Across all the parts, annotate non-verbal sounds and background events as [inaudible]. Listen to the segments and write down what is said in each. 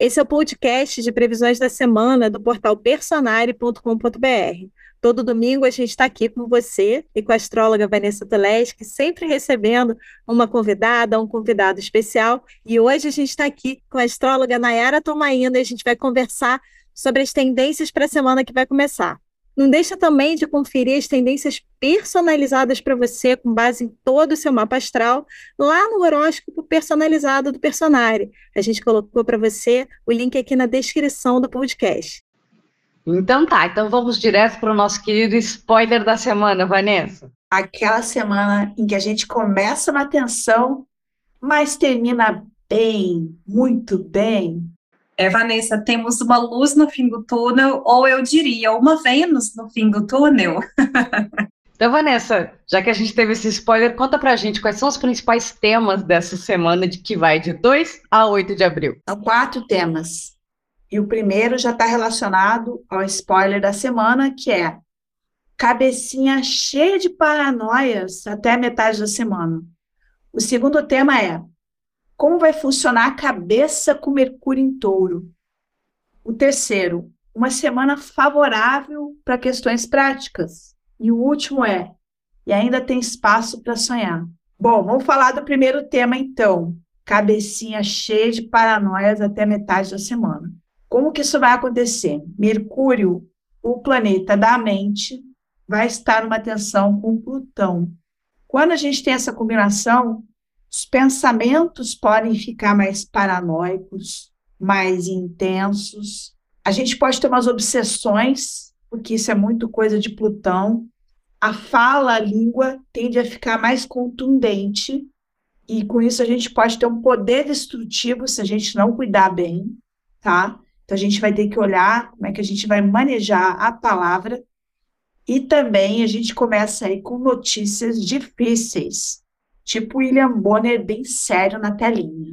Esse é o podcast de previsões da semana do portal personare.com.br. Todo domingo a gente está aqui com você e com a astróloga Vanessa Toleschi, sempre recebendo uma convidada, um convidado especial. E hoje a gente está aqui com a astróloga Nayara Tomaina e a gente vai conversar sobre as tendências para a semana que vai começar. Não deixa também de conferir as tendências personalizadas para você, com base em todo o seu mapa astral, lá no horóscopo personalizado do Personare. A gente colocou para você o link aqui na descrição do podcast. Então tá, então vamos direto para o nosso querido spoiler da semana, Vanessa. Aquela semana em que a gente começa na tensão, mas termina bem, muito bem, é, Vanessa, temos uma luz no fim do túnel, ou eu diria, uma Vênus no fim do túnel. [laughs] Então, Vanessa, já que a gente teve esse spoiler, conta pra gente quais são os principais temas dessa semana de que vai de 2 a 8 de abril. São quatro temas. E o primeiro já está relacionado ao spoiler da semana, que é cabecinha cheia de paranoias até a metade da semana. O segundo tema é como vai funcionar a cabeça com Mercúrio em touro? O terceiro, uma semana favorável para questões práticas. E o último é, e ainda tem espaço para sonhar. Bom, vamos falar do primeiro tema então. Cabecinha cheia de paranoias até metade da semana. Como que isso vai acontecer? Mercúrio, o planeta da mente, vai estar numa tensão com Plutão. Quando a gente tem essa combinação, os pensamentos podem ficar mais paranoicos, mais intensos. A gente pode ter umas obsessões, porque isso é muito coisa de Plutão. A fala, a língua tende a ficar mais contundente, e com isso a gente pode ter um poder destrutivo se a gente não cuidar bem, tá? Então a gente vai ter que olhar como é que a gente vai manejar a palavra e também a gente começa aí com notícias difíceis tipo William Bonner bem sério na telinha.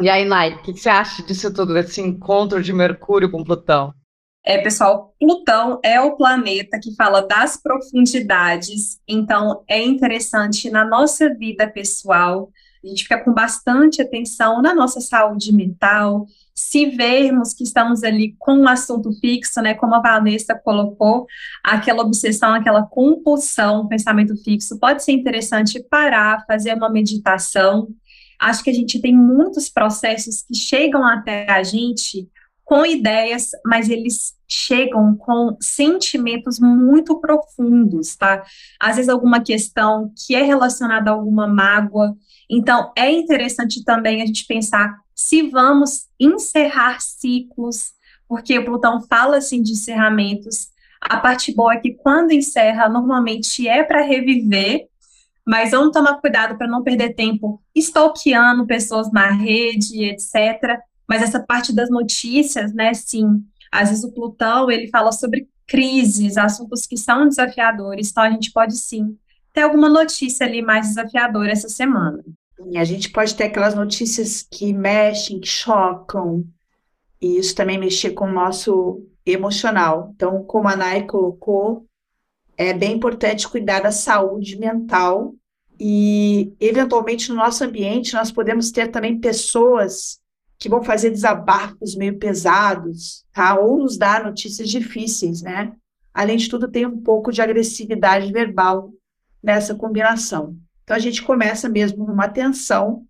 E aí, Nai, o que você acha disso tudo, desse encontro de Mercúrio com Plutão? É, pessoal, Plutão é o planeta que fala das profundidades, então é interessante na nossa vida pessoal, a gente fica com bastante atenção na nossa saúde mental, se vermos que estamos ali com um assunto fixo, né, como a Vanessa colocou, aquela obsessão, aquela compulsão, pensamento fixo, pode ser interessante parar, fazer uma meditação. Acho que a gente tem muitos processos que chegam até a gente com ideias, mas eles chegam com sentimentos muito profundos, tá? Às vezes alguma questão que é relacionada a alguma mágoa. Então, é interessante também a gente pensar se vamos encerrar ciclos, porque o Plutão fala assim de encerramentos. A parte boa é que quando encerra, normalmente é para reviver, mas vamos tomar cuidado para não perder tempo stalkeando pessoas na rede, etc. Mas essa parte das notícias, né, sim, às vezes o Plutão, ele fala sobre crises, assuntos que são desafiadores, então a gente pode sim ter alguma notícia ali mais desafiadora essa semana. A gente pode ter aquelas notícias que mexem, que chocam, e isso também mexer com o nosso emocional. Então, como a Nai colocou, é bem importante cuidar da saúde mental e, eventualmente, no nosso ambiente, nós podemos ter também pessoas que vão fazer desabafos meio pesados, tá? Ou nos dar notícias difíceis, né? Além de tudo, tem um pouco de agressividade verbal nessa combinação. Então, a gente começa mesmo numa tensão,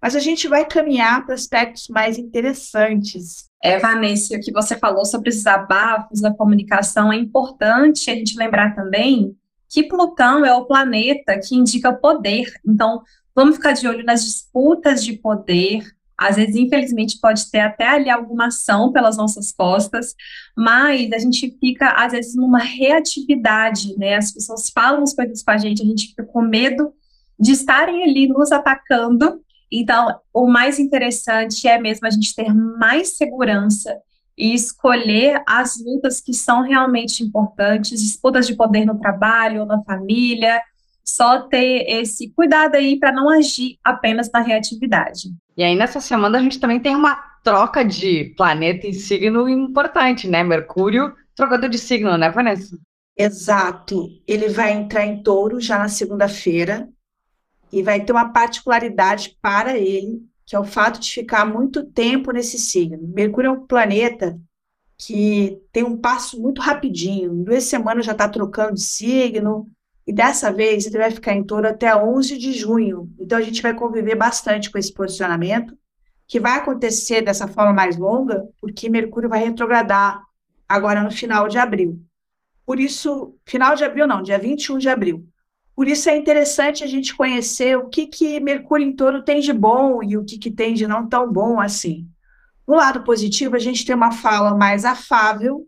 mas a gente vai caminhar para aspectos mais interessantes. É, Vanessa, o que você falou sobre os desabafos da comunicação é importante a gente lembrar também que Plutão é o planeta que indica poder. Então, vamos ficar de olho nas disputas de poder. Às vezes, infelizmente, pode ter até ali alguma ação pelas nossas costas, mas a gente fica, às vezes, numa reatividade, né? As pessoas falam as coisas com a gente, a gente fica com medo de estarem ali nos atacando. Então, o mais interessante é mesmo a gente ter mais segurança e escolher as lutas que são realmente importantes, disputas de poder no trabalho, na família, só ter esse cuidado aí para não agir apenas na reatividade. E aí, nessa semana, a gente também tem uma troca de planeta e signo importante, né? Mercúrio, trocador de signo, né, Vanessa? Exato. Ele vai entrar em touro já na segunda-feira, e vai ter uma particularidade para ele, que é o fato de ficar muito tempo nesse signo. Mercúrio é um planeta que tem um passo muito rapidinho. Em duas semanas já está trocando de signo, e dessa vez ele vai ficar em touro até 11 de junho. Então a gente vai conviver bastante com esse posicionamento, que vai acontecer dessa forma mais longa, porque Mercúrio vai retrogradar agora no final de abril. Por isso, final de abril não, dia 21 de abril. Por isso é interessante a gente conhecer o que, que Mercúrio em touro tem de bom e o que, que tem de não tão bom assim. No lado positivo, a gente tem uma fala mais afável,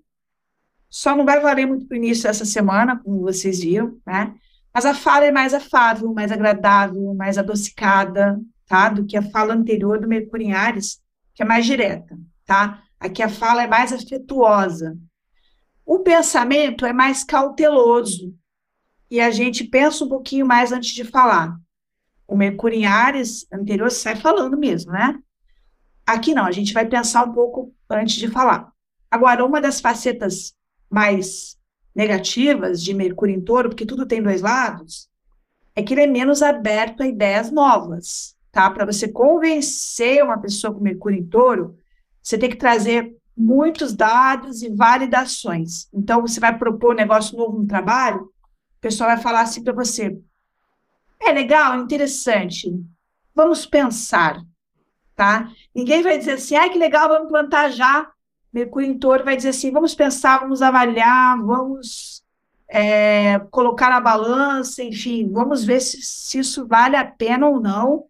só não vai valer muito para o início dessa semana, como vocês viram, né? Mas a fala é mais afável, mais agradável, mais adocicada, tá? Do que a fala anterior do Mercúrio em Ares, que é mais direta, tá? Aqui a fala é mais afetuosa. O pensamento é mais cauteloso, e a gente pensa um pouquinho mais antes de falar. O Mercúrio em Ares anterior sai falando mesmo, né? Aqui não, a gente vai pensar um pouco antes de falar. Agora, uma das facetas mais negativas de Mercúrio em Touro, porque tudo tem dois lados, é que ele é menos aberto a ideias novas, tá? Para você convencer uma pessoa com Mercúrio em Touro, você tem que trazer muitos dados e validações. Então, você vai propor um negócio novo no trabalho, o pessoal vai falar assim para você: é legal, interessante, vamos pensar, tá? Ninguém vai dizer assim, ah, que legal, vamos plantar já. Mercúrio em touro vai dizer assim, vamos pensar, vamos avaliar, vamos é, colocar na balança, enfim, vamos ver se, se isso vale a pena ou não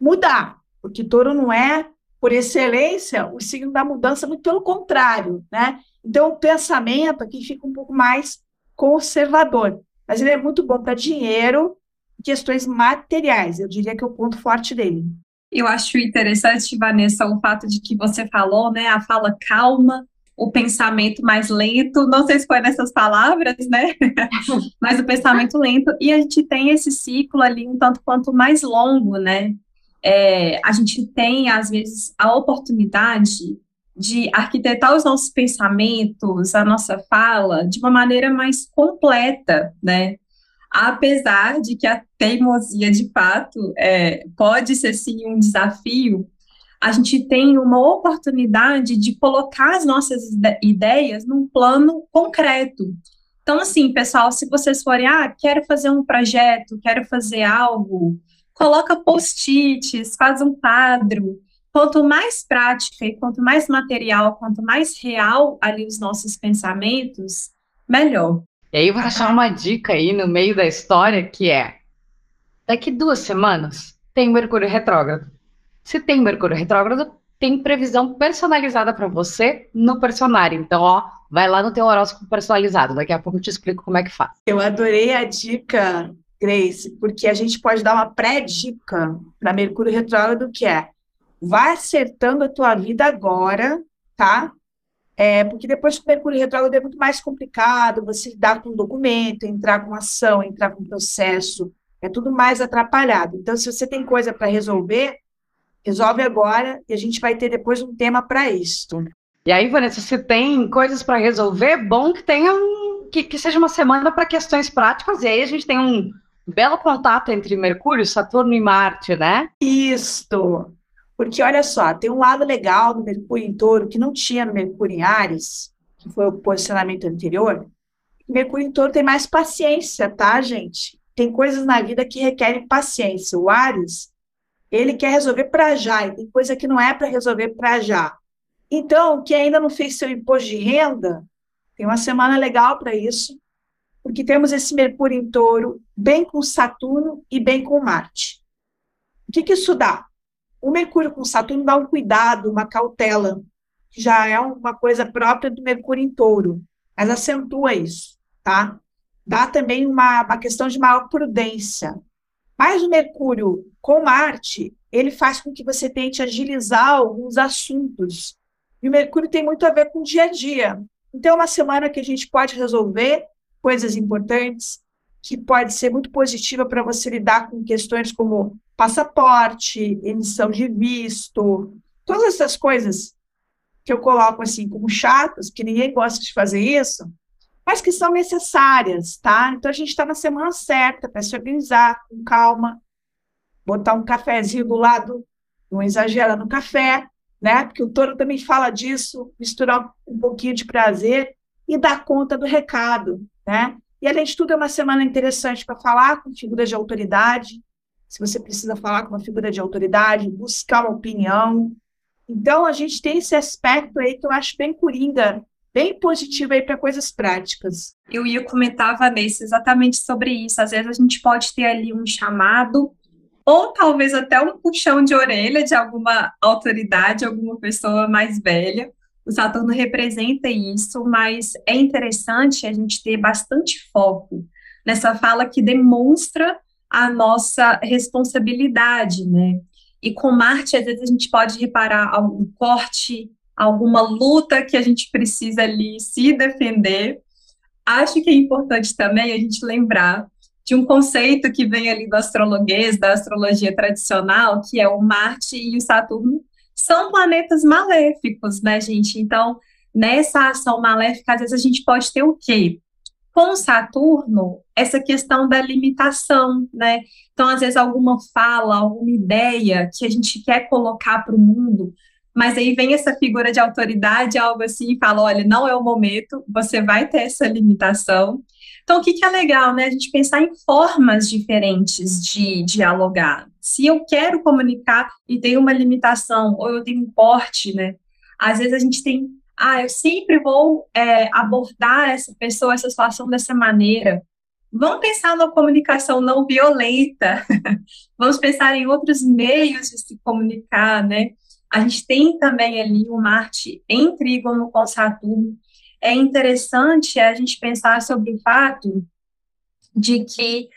mudar, porque touro não é, por excelência, o signo da mudança, muito pelo contrário, né? Então, o pensamento aqui fica um pouco mais conservador mas ele é muito bom para dinheiro questões materiais. Eu diria que é o ponto forte dele. Eu acho interessante, Vanessa, o fato de que você falou, né? A fala calma, o pensamento mais lento. Não sei se foi nessas palavras, né? [laughs] Mas o pensamento lento. E a gente tem esse ciclo ali um tanto quanto mais longo, né? É, a gente tem, às vezes, a oportunidade de arquitetar os nossos pensamentos, a nossa fala, de uma maneira mais completa, né? Apesar de que a teimosia, de fato, é, pode ser sim um desafio, a gente tem uma oportunidade de colocar as nossas ideias num plano concreto. Então, assim, pessoal, se vocês forem, ah, quero fazer um projeto, quero fazer algo, coloca post-its, faz um quadro, quanto mais prática e quanto mais material, quanto mais real ali os nossos pensamentos, melhor. E aí vou achar uma dica aí no meio da história que é: daqui duas semanas tem Mercúrio retrógrado. Se tem Mercúrio retrógrado, tem previsão personalizada para você no personário. Então, ó, vai lá no teu horóscopo personalizado. Daqui a pouco eu te explico como é que faz. Eu adorei a dica, Grace, porque a gente pode dar uma pré-dica para Mercúrio retrógrado que é vai acertando a tua vida agora, tá? É, porque depois o Mercúrio retrógrado é muito mais complicado, você dar com um documento, entrar com ação, entrar com processo, é tudo mais atrapalhado. Então, se você tem coisa para resolver, resolve agora e a gente vai ter depois um tema para isso. E aí, Vanessa, se tem coisas para resolver, bom que tenha um, que, que seja uma semana para questões práticas, e aí a gente tem um belo contato entre Mercúrio, Saturno e Marte, né? Isto. Porque, olha só, tem um lado legal do Mercúrio em touro que não tinha no Mercúrio em Ares, que foi o posicionamento anterior. Mercúrio em touro tem mais paciência, tá, gente? Tem coisas na vida que requerem paciência. O Ares, ele quer resolver para já, e tem coisa que não é para resolver para já. Então, quem ainda não fez seu imposto de renda, tem uma semana legal para isso, porque temos esse Mercúrio em touro bem com Saturno e bem com Marte. O que, que isso dá? O Mercúrio com Saturno dá um cuidado, uma cautela, que já é uma coisa própria do Mercúrio em touro, mas acentua isso, tá? Dá também uma, uma questão de maior prudência. Mas o Mercúrio com Marte, ele faz com que você tente agilizar alguns assuntos. E o Mercúrio tem muito a ver com o dia a dia. Então, é uma semana que a gente pode resolver coisas importantes, que pode ser muito positiva para você lidar com questões como passaporte, emissão de visto, todas essas coisas que eu coloco assim como chatas, que ninguém gosta de fazer isso, mas que são necessárias, tá? Então a gente está na semana certa para se organizar com calma, botar um cafezinho do lado não exagera no café, né? Porque o touro também fala disso, misturar um pouquinho de prazer e dar conta do recado, né? E além de tudo, é uma semana interessante para falar com figuras de autoridade. Se você precisa falar com uma figura de autoridade, buscar uma opinião. Então, a gente tem esse aspecto aí que eu acho bem coringa, bem positivo aí para coisas práticas. Eu ia comentar, Vanessa, exatamente sobre isso. Às vezes a gente pode ter ali um chamado ou talvez até um puxão de orelha de alguma autoridade, alguma pessoa mais velha. O Saturno representa isso, mas é interessante a gente ter bastante foco nessa fala que demonstra a nossa responsabilidade, né? E com Marte, às vezes a gente pode reparar algum corte, alguma luta que a gente precisa ali se defender. Acho que é importante também a gente lembrar de um conceito que vem ali do astrologuês, da astrologia tradicional, que é o Marte e o Saturno, são planetas maléficos, né, gente? Então, nessa ação maléfica, às vezes a gente pode ter o quê? Com Saturno, essa questão da limitação, né? Então, às vezes, alguma fala, alguma ideia que a gente quer colocar para o mundo, mas aí vem essa figura de autoridade, algo assim, e fala: olha, não é o momento, você vai ter essa limitação. Então, o que, que é legal, né? A gente pensar em formas diferentes de dialogar. Se eu quero comunicar e tenho uma limitação, ou eu tenho um corte, né? Às vezes a gente tem, ah, eu sempre vou é, abordar essa pessoa, essa situação dessa maneira. Vamos pensar na comunicação não violenta. [laughs] Vamos pensar em outros meios de se comunicar, né? A gente tem também ali o Marte em trígono com Saturno, é interessante a gente pensar sobre o fato de que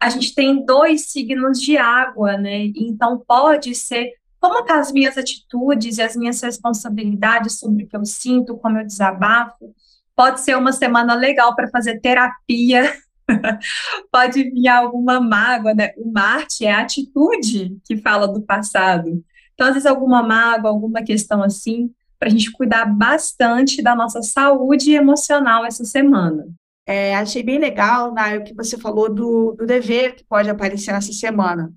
a gente tem dois signos de água, né? Então pode ser como tá as minhas atitudes e as minhas responsabilidades sobre o que eu sinto, como eu desabafo. Pode ser uma semana legal para fazer terapia. [laughs] pode vir alguma mágoa, né? O Marte é a atitude que fala do passado. Então, às vezes, alguma mágoa, alguma questão assim, para a gente cuidar bastante da nossa saúde emocional essa semana. É, achei bem legal, Nayo, que você falou do, do dever que pode aparecer nessa semana.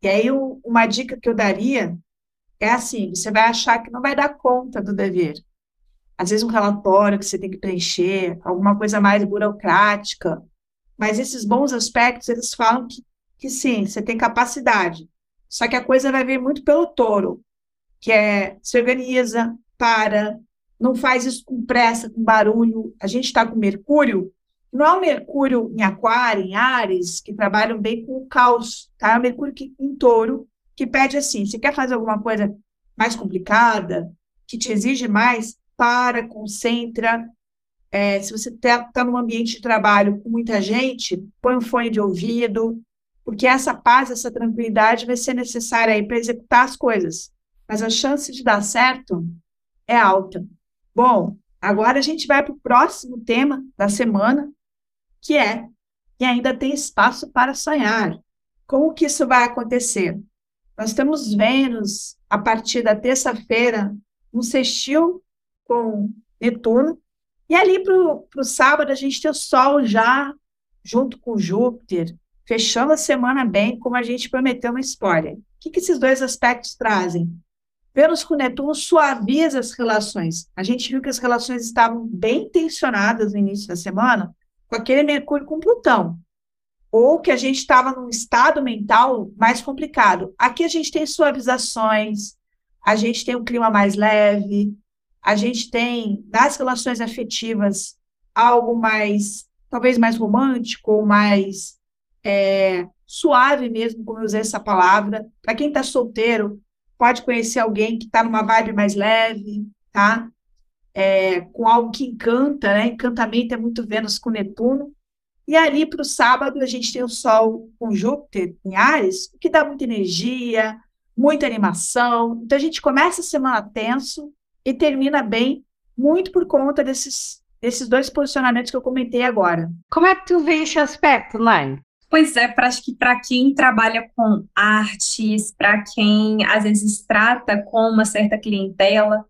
E aí, o, uma dica que eu daria é assim: você vai achar que não vai dar conta do dever. Às vezes, um relatório que você tem que preencher, alguma coisa mais burocrática. Mas esses bons aspectos, eles falam que, que sim, você tem capacidade. Só que a coisa vai vir muito pelo touro, que é se organiza, para, não faz isso com pressa, com barulho. A gente está com Mercúrio, não é o Mercúrio em Aquário, em Ares, que trabalham bem com o caos, tá? É o Mercúrio que, em touro, que pede assim: você quer fazer alguma coisa mais complicada, que te exige mais, para, concentra. É, se você está tá num ambiente de trabalho com muita gente, põe um fone de ouvido, porque essa paz, essa tranquilidade vai ser necessária aí para executar as coisas. Mas a chance de dar certo é alta. Bom, agora a gente vai para o próximo tema da semana, que é e ainda tem espaço para sonhar. Como que isso vai acontecer? Nós temos Vênus a partir da terça-feira no sextil com Netuno, e ali para o sábado a gente tem o Sol já junto com Júpiter, fechando a semana bem, como a gente prometeu no spoiler. O que, que esses dois aspectos trazem? Vênus com Netuno suaviza as relações. A gente viu que as relações estavam bem tensionadas no início da semana com aquele Mercúrio com Plutão. Ou que a gente estava num estado mental mais complicado. Aqui a gente tem suavizações, a gente tem um clima mais leve, a gente tem nas relações afetivas algo mais, talvez mais romântico, ou mais é, suave mesmo, como eu usei essa palavra. Para quem está solteiro, pode conhecer alguém que está numa vibe mais leve, tá? É, com algo que encanta, né? Encantamento é muito Vênus com Netuno. E ali para o sábado a gente tem o Sol com Júpiter em Ares, o que dá muita energia, muita animação. Então a gente começa a semana tenso e termina bem, muito por conta desses, desses dois posicionamentos que eu comentei agora. Como é que tu vê esse aspecto, Lai? Pois é, para que para quem trabalha com artes, para quem às vezes trata com uma certa clientela,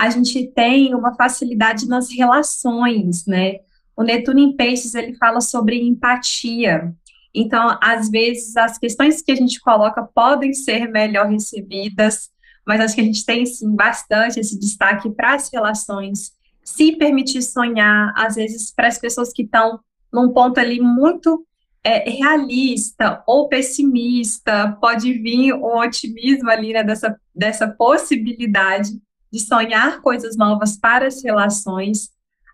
a gente tem uma facilidade nas relações, né? O Netuno em Peixes ele fala sobre empatia. Então, às vezes, as questões que a gente coloca podem ser melhor recebidas, mas acho que a gente tem, sim, bastante esse destaque para as relações, se permitir sonhar, às vezes, para as pessoas que estão num ponto ali muito é, realista ou pessimista, pode vir um otimismo ali, né, dessa, dessa possibilidade de sonhar coisas novas para as relações,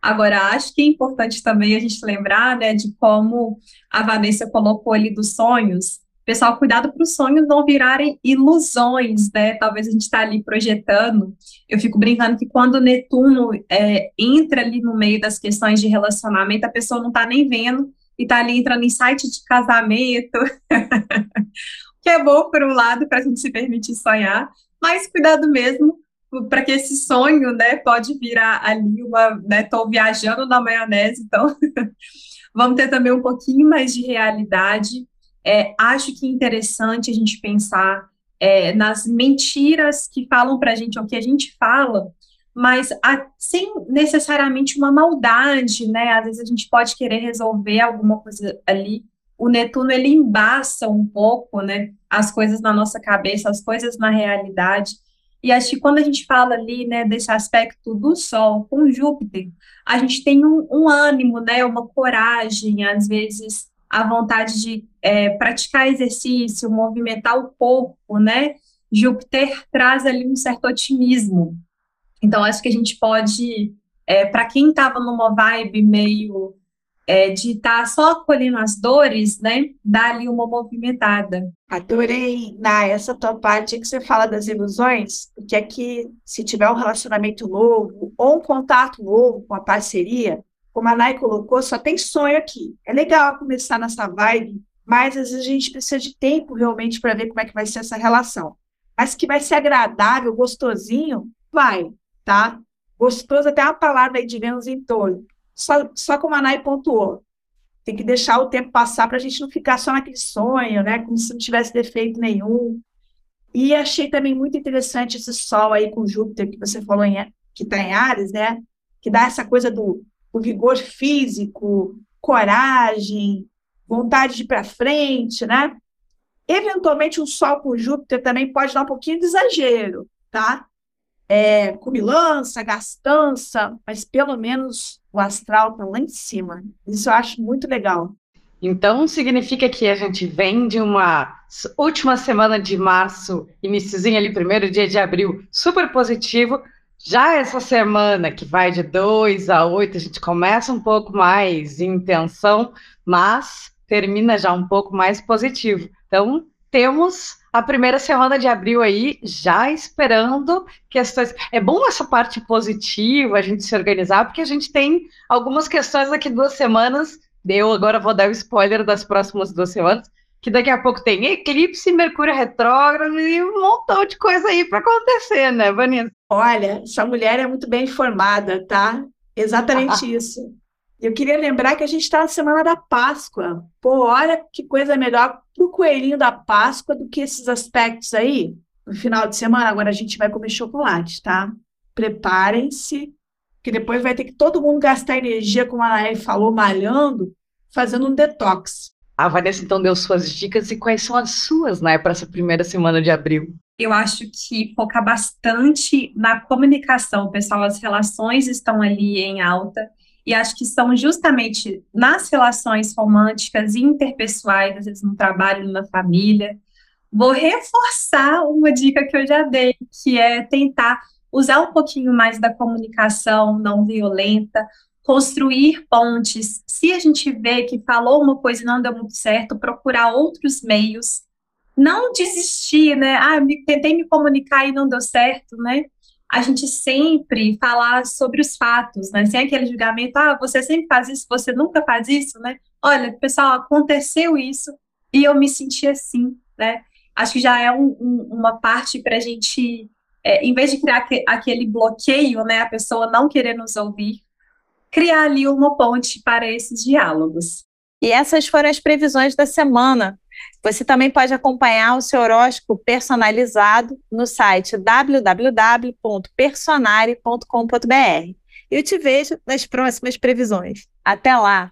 Agora, acho que é importante também a gente lembrar, né, de como a Vanessa colocou ali dos sonhos. Pessoal, cuidado para os sonhos não virarem ilusões, né? Talvez a gente está ali projetando. Eu fico brincando que quando o Netuno é, entra ali no meio das questões de relacionamento, a pessoa não está nem vendo e está ali entrando em site de casamento, [laughs] que é bom por um lado para a gente se permitir sonhar, mas cuidado mesmo para que esse sonho, né, pode virar ali uma, né, tô viajando na maionese, então [laughs] vamos ter também um pouquinho mais de realidade. É, acho que é interessante a gente pensar é, nas mentiras que falam para a gente, o que a gente fala, mas a, sem necessariamente uma maldade, né? Às vezes a gente pode querer resolver alguma coisa ali. O Netuno ele embaça um pouco, né? As coisas na nossa cabeça, as coisas na realidade. E acho que quando a gente fala ali, né, desse aspecto do Sol com Júpiter, a gente tem um, um ânimo, né, uma coragem, às vezes a vontade de é, praticar exercício, movimentar o corpo, né? Júpiter traz ali um certo otimismo. Então, acho que a gente pode, é, para quem estava numa vibe meio é, de estar tá só acolhendo as dores, né? Dar ali uma movimentada. Adorei, Na, essa tua parte que você fala das ilusões, porque aqui, se tiver um relacionamento novo ou um contato novo com a parceria, como a Nai colocou, só tem sonho aqui. É legal começar nessa vibe, mas às vezes a gente precisa de tempo realmente para ver como é que vai ser essa relação. Mas que vai ser agradável, gostosinho, vai, tá? Gostoso até uma palavra aí de Vênus em torno. Só, só como a Nai pontuou, tem que deixar o tempo passar para a gente não ficar só naquele sonho, né? Como se não tivesse defeito nenhum. E achei também muito interessante esse Sol aí com Júpiter, que você falou em, que está em Ares, né? Que dá essa coisa do, do vigor físico, coragem, vontade de ir para frente, né? Eventualmente, um Sol com Júpiter também pode dar um pouquinho de exagero, tá? É, cumilança, gastança, mas pelo menos o astral está lá em cima. Isso eu acho muito legal. Então significa que a gente vem de uma última semana de março, iníciozinho ali, primeiro dia de abril, super positivo. Já essa semana, que vai de 2 a 8, a gente começa um pouco mais em tensão, mas termina já um pouco mais positivo. Então, temos a primeira semana de abril aí, já esperando questões. É bom essa parte positiva, a gente se organizar, porque a gente tem algumas questões daqui duas semanas. Eu agora vou dar o spoiler das próximas duas semanas, que daqui a pouco tem eclipse, Mercúrio retrógrado e um montão de coisa aí para acontecer, né, Vanessa? Olha, essa mulher é muito bem informada, tá? Exatamente [laughs] isso. Eu queria lembrar que a gente está na semana da Páscoa. Pô, olha que coisa melhor para o coelhinho da Páscoa do que esses aspectos aí. No final de semana, agora a gente vai comer chocolate, tá? Preparem-se, que depois vai ter que todo mundo gastar energia, como a Anaí falou, malhando, fazendo um detox. A Vanessa então deu suas dicas e quais são as suas, né, para essa primeira semana de abril? Eu acho que focar bastante na comunicação, pessoal, as relações estão ali em alta e acho que são justamente nas relações românticas e interpessoais, às vezes no trabalho, na família. Vou reforçar uma dica que eu já dei, que é tentar usar um pouquinho mais da comunicação não violenta, construir pontes. Se a gente vê que falou uma coisa e não deu muito certo, procurar outros meios. Não desistir, né? Ah, me, tentei me comunicar e não deu certo, né? A gente sempre falar sobre os fatos, né? Sem aquele julgamento, ah, você sempre faz isso, você nunca faz isso, né? Olha, pessoal, aconteceu isso e eu me senti assim, né? Acho que já é um, um, uma parte para a gente, é, em vez de criar aquele bloqueio, né, a pessoa não querer nos ouvir, criar ali uma ponte para esses diálogos. E essas foram as previsões da semana. Você também pode acompanhar o seu horóscopo personalizado no site www.personare.com.br. Eu te vejo nas próximas previsões. Até lá!